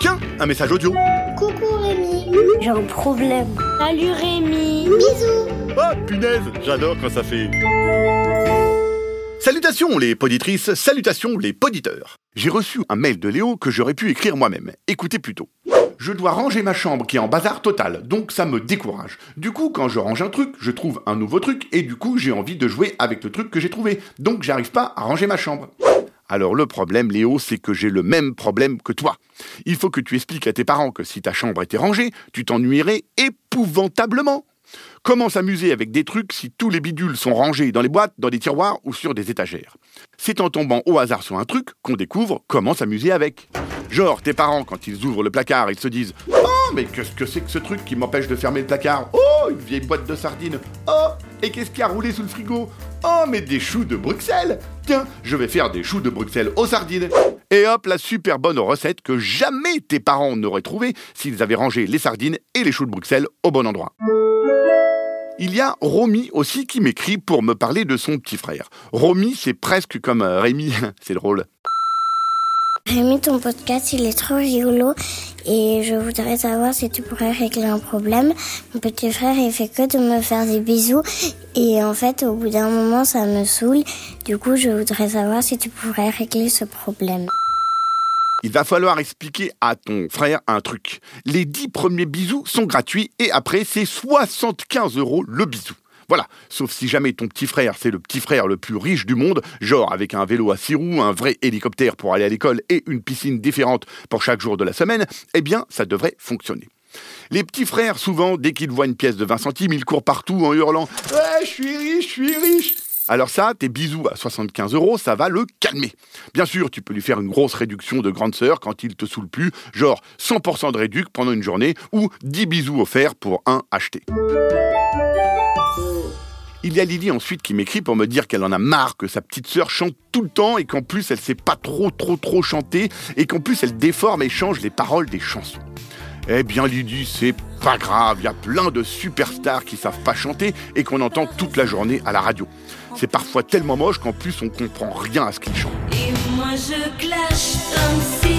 Tiens, un message audio. Coucou Rémi. J'ai un problème. Salut Rémi. Bisous. Oh punaise, j'adore quand ça fait. Salutations les poditrices, salutations les poditeurs. J'ai reçu un mail de Léo que j'aurais pu écrire moi-même. Écoutez plutôt. Je dois ranger ma chambre qui est en bazar total, donc ça me décourage. Du coup, quand je range un truc, je trouve un nouveau truc, et du coup, j'ai envie de jouer avec le truc que j'ai trouvé. Donc j'arrive pas à ranger ma chambre. Alors le problème, Léo, c'est que j'ai le même problème que toi. Il faut que tu expliques à tes parents que si ta chambre était rangée, tu t'ennuierais épouvantablement. Comment s'amuser avec des trucs si tous les bidules sont rangés dans les boîtes, dans des tiroirs ou sur des étagères? C'est en tombant au hasard sur un truc qu'on découvre comment s'amuser avec. Genre, tes parents, quand ils ouvrent le placard, ils se disent Oh, mais qu'est-ce que c'est que ce truc qui m'empêche de fermer le placard? Oh, une vieille boîte de sardines Oh, et qu'est-ce qui a roulé sous le frigo? Oh, mais des choux de Bruxelles Tiens, je vais faire des choux de Bruxelles aux sardines Et hop, la super bonne recette que jamais tes parents n'auraient trouvée s'ils avaient rangé les sardines et les choux de Bruxelles au bon endroit. Il y a Romy aussi qui m'écrit pour me parler de son petit frère. Romy, c'est presque comme euh, Rémi, c'est drôle. Rémi, ton podcast, il est trop rigolo et je voudrais savoir si tu pourrais régler un problème. Mon petit frère, il fait que de me faire des bisous et en fait, au bout d'un moment, ça me saoule. Du coup, je voudrais savoir si tu pourrais régler ce problème. Il va falloir expliquer à ton frère un truc. Les 10 premiers bisous sont gratuits et après, c'est 75 euros le bisou. Voilà, sauf si jamais ton petit frère, c'est le petit frère le plus riche du monde, genre avec un vélo à six roues, un vrai hélicoptère pour aller à l'école et une piscine différente pour chaque jour de la semaine, eh bien, ça devrait fonctionner. Les petits frères, souvent, dès qu'ils voient une pièce de 20 centimes, ils courent partout en hurlant Ouais, je suis riche, je suis riche alors ça, tes bisous à 75 euros, ça va le calmer. Bien sûr, tu peux lui faire une grosse réduction de grande sœur quand il te saoule plus, genre 100% de réduc pendant une journée ou 10 bisous offerts pour un acheté. Il y a Lily ensuite qui m'écrit pour me dire qu'elle en a marre que sa petite sœur chante tout le temps et qu'en plus elle sait pas trop trop trop chanter et qu'en plus elle déforme et change les paroles des chansons. Eh bien Lydie, c'est pas grave, il y a plein de superstars qui savent pas chanter et qu'on entend toute la journée à la radio. C'est parfois tellement moche qu'en plus on comprend rien à ce qu'ils chantent. Et moi je clash comme si.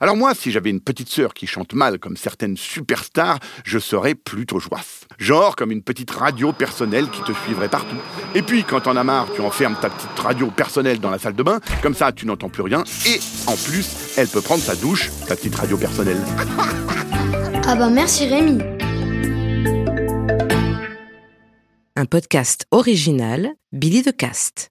Alors moi, si j'avais une petite sœur qui chante mal comme certaines superstars, je serais plutôt joisse. Genre comme une petite radio personnelle qui te suivrait partout. Et puis quand t'en as marre, tu enfermes ta petite radio personnelle dans la salle de bain, comme ça tu n'entends plus rien, et en plus, elle peut prendre sa douche, ta petite radio personnelle. Ah bah merci Rémi. Un podcast original, Billy de Cast.